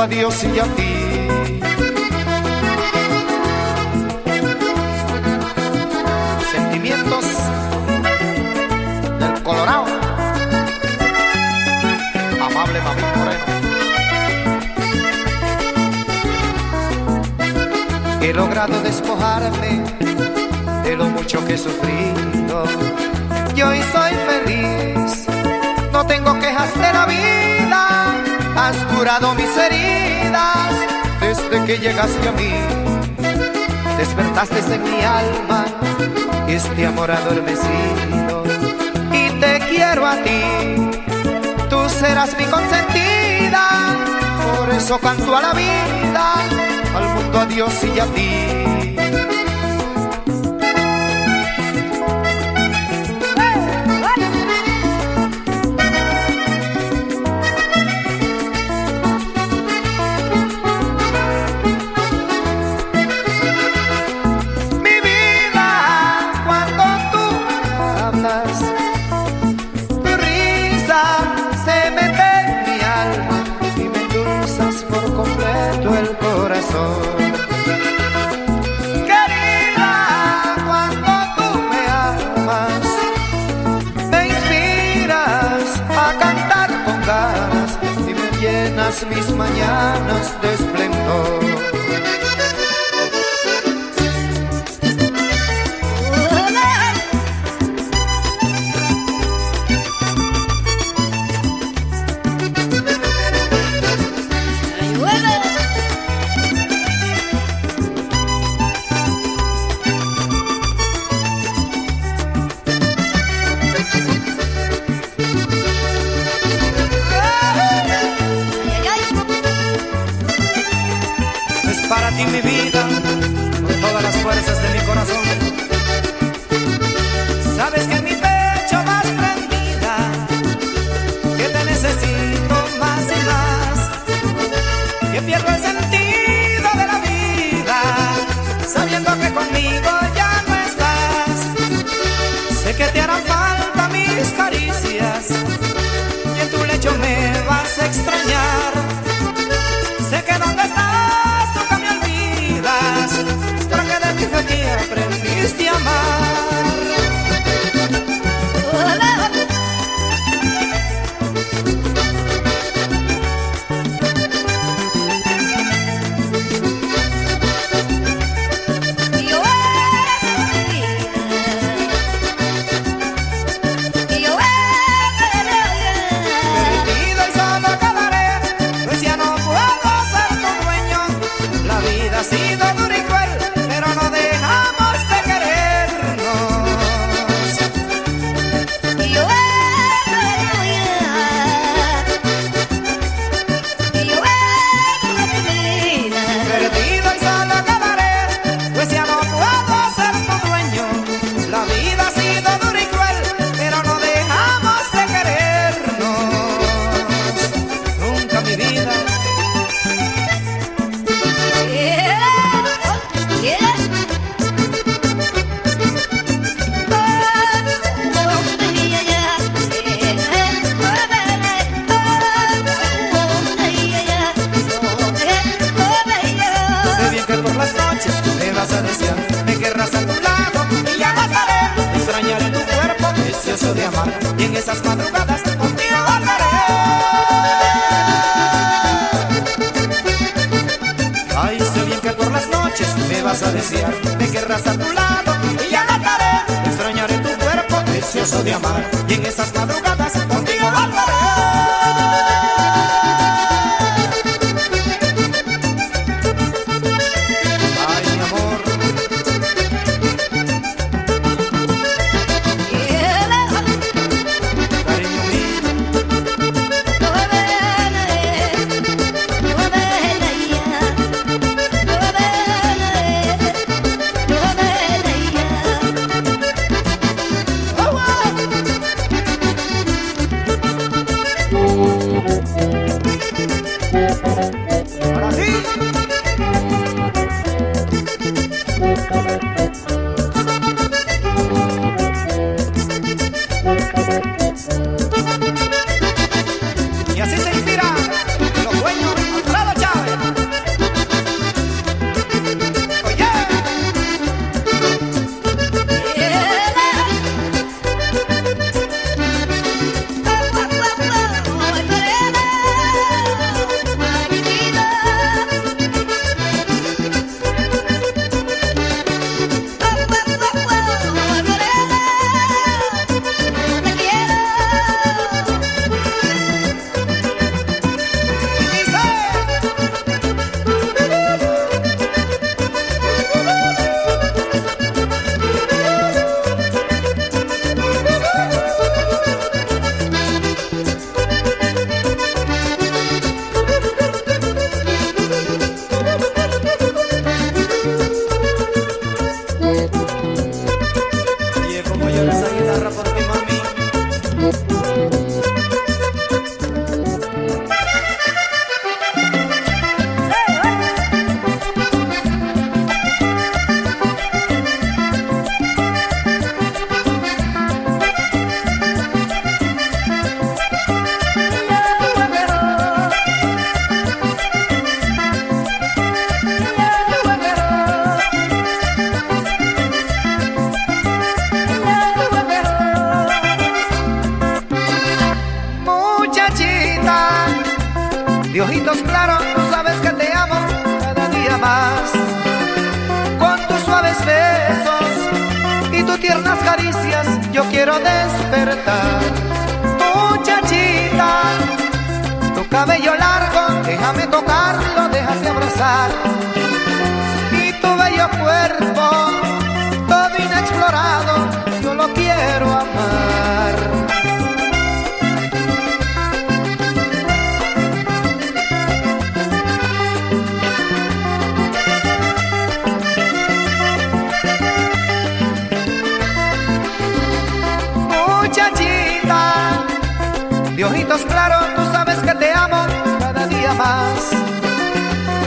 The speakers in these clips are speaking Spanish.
a Dios y a ti. Sentimientos del Colorado, amable mami Moreno. He logrado despojarme de lo mucho que he sufrido. Y hoy soy feliz, no tengo quejas de la vida. Has curado mis heridas desde que llegaste a mí. Despertaste en mi alma este amor adormecido. Y te quiero a ti, tú serás mi consentida. Por eso canto a la vida, al mundo a Dios y a ti. Mis mañanas de extrañar. delicioso de amar. Y en esas madrugadas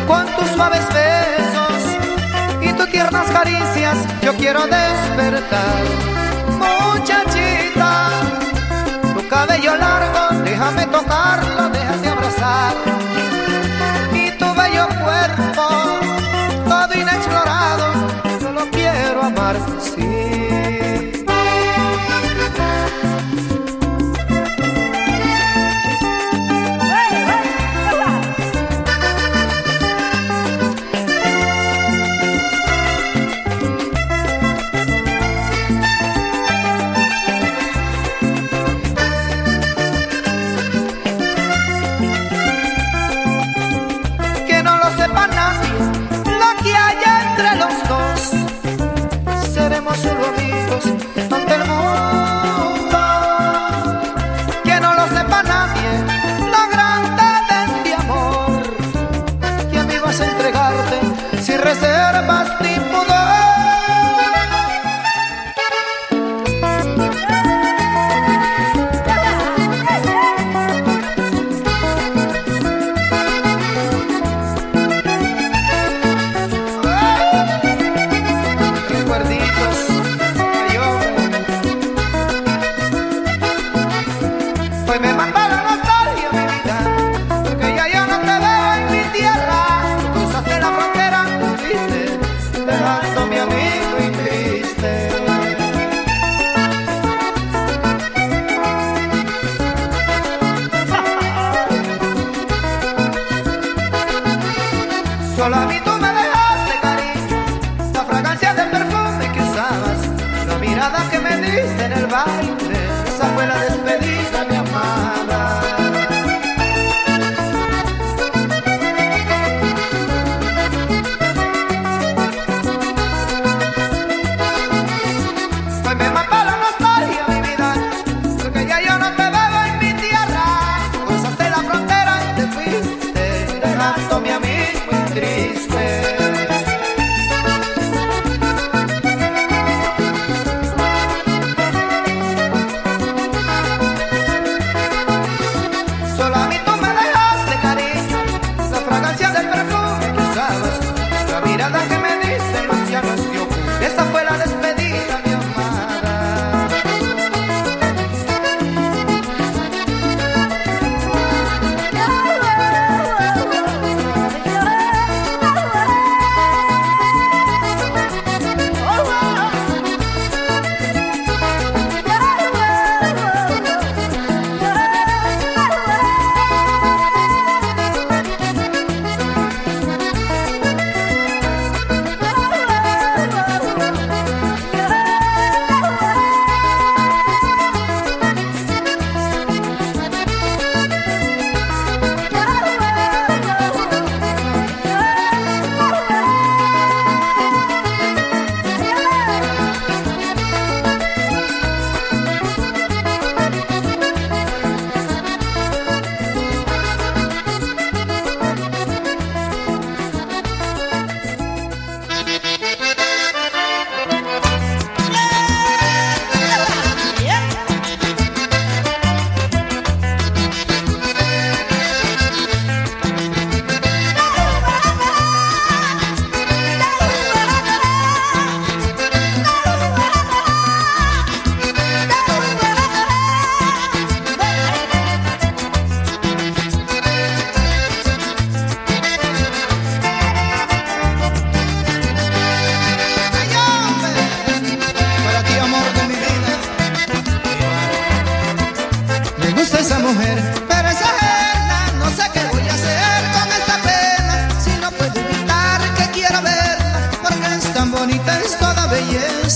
Con tus suaves besos y tus tiernas caricias, yo quiero despertar. Muchachita, tu cabello largo, déjame tocarlo, déjame abrazar. Y tu bello cuerpo,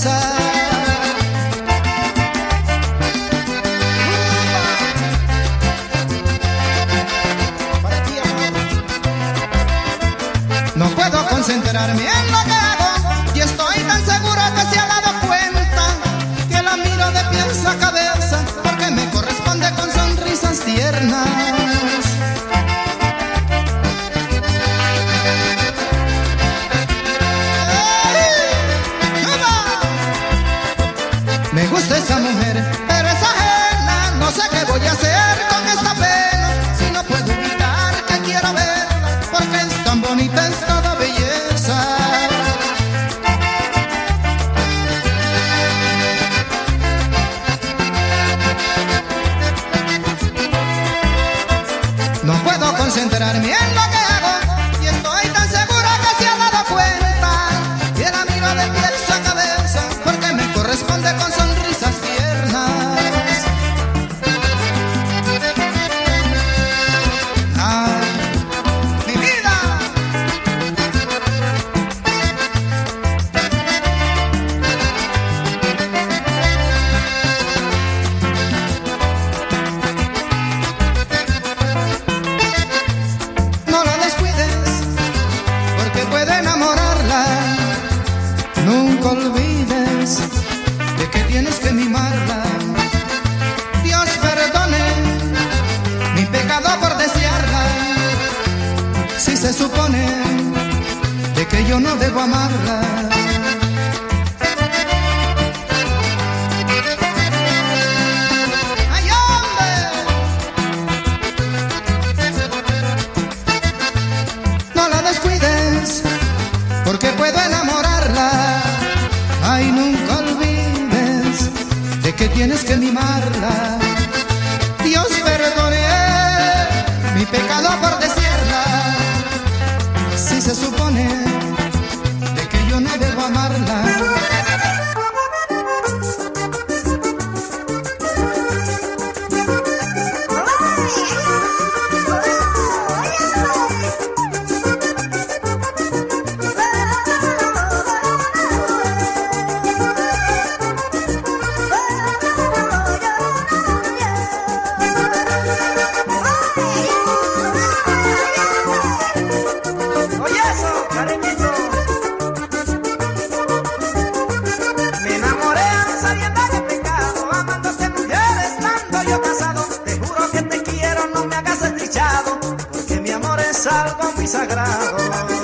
casa. Concentrarme en lo tienes que mimarla. Sagrado.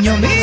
niño mío.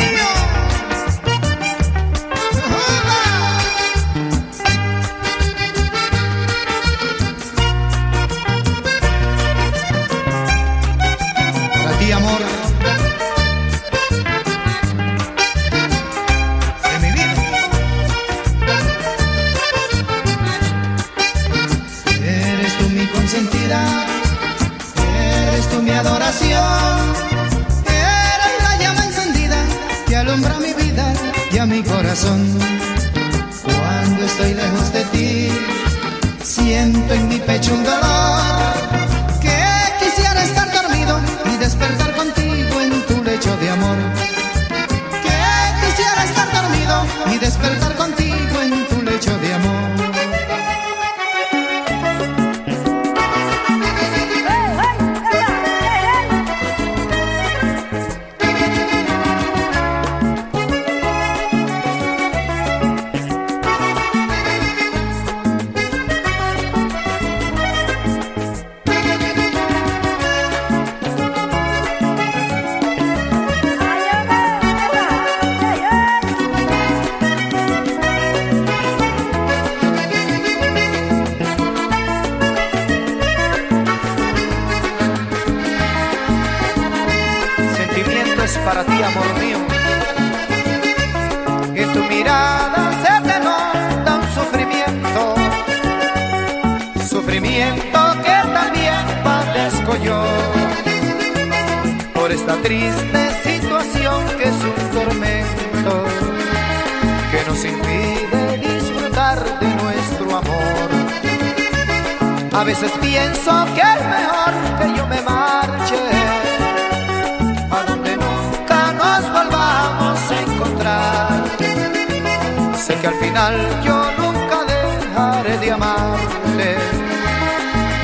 que al final yo nunca dejaré de amarte.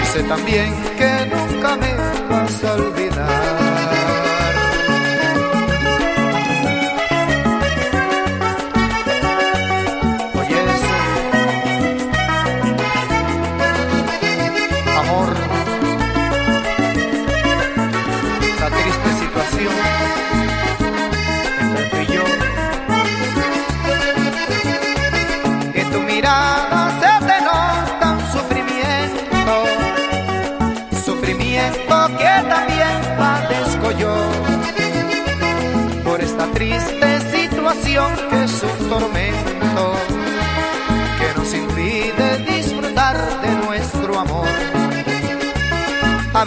Y sé también que nunca me vas a olvidar.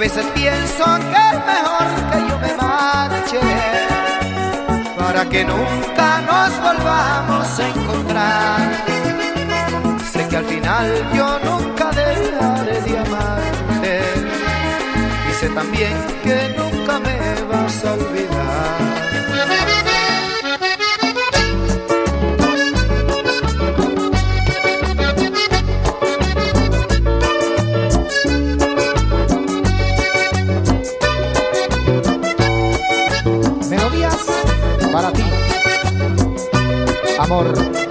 veces pienso que es mejor que yo me marche para que nunca nos volvamos a encontrar. Sé que al final yo nunca dejaré de amarte y sé también que nunca me vas a amor.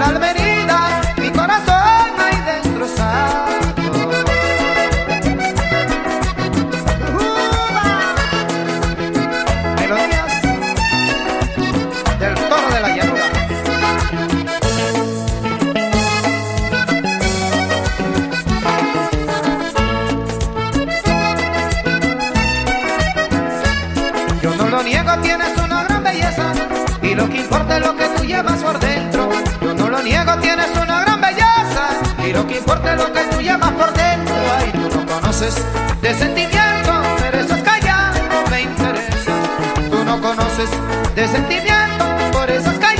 el almería. Lo que importa es lo que tú llevas por dentro. Ay, tú no conoces de sentimiento, pero eso es callado, me interesa. Tú no conoces de sentimiento, por eso es callado,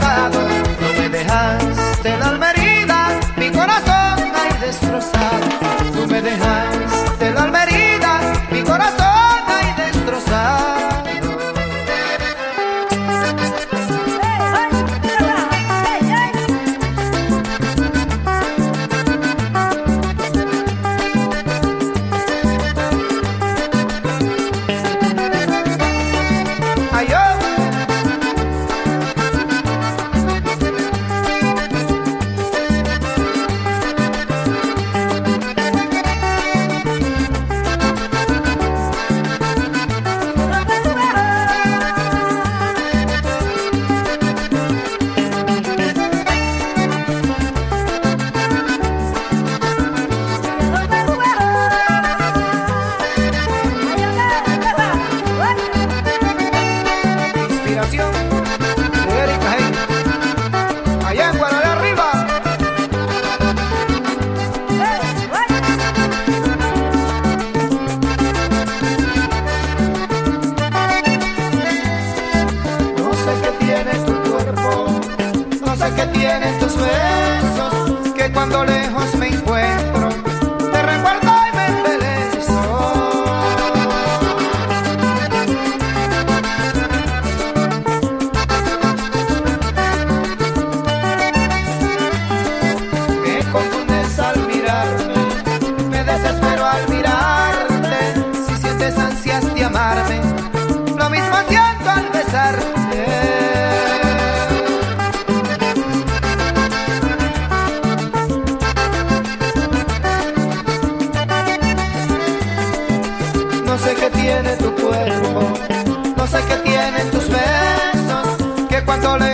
Tú me dejaste la sé qué tiene tu cuerpo, no sé qué tienen tus besos, que cuando lejos